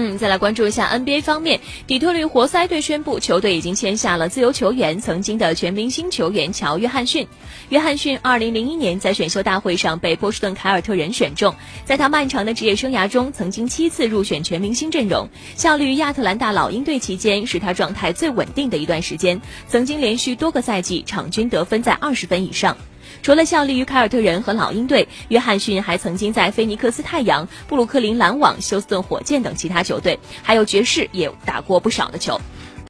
嗯，再来关注一下 NBA 方面，底特律活塞队宣布，球队已经签下了自由球员，曾经的全明星球员乔·约翰逊。约翰逊2001年在选秀大会上被波士顿凯尔特人选中，在他漫长的职业生涯中，曾经七次入选全明星阵容。效力于亚特兰大老鹰队期间，是他状态最稳定的一段时间，曾经连续多个赛季场均得分在二十分以上。除了效力于凯尔特人和老鹰队，约翰逊还曾经在菲尼克斯太阳、布鲁克林篮网、休斯顿火箭等其他球队，还有爵士也打过不少的球。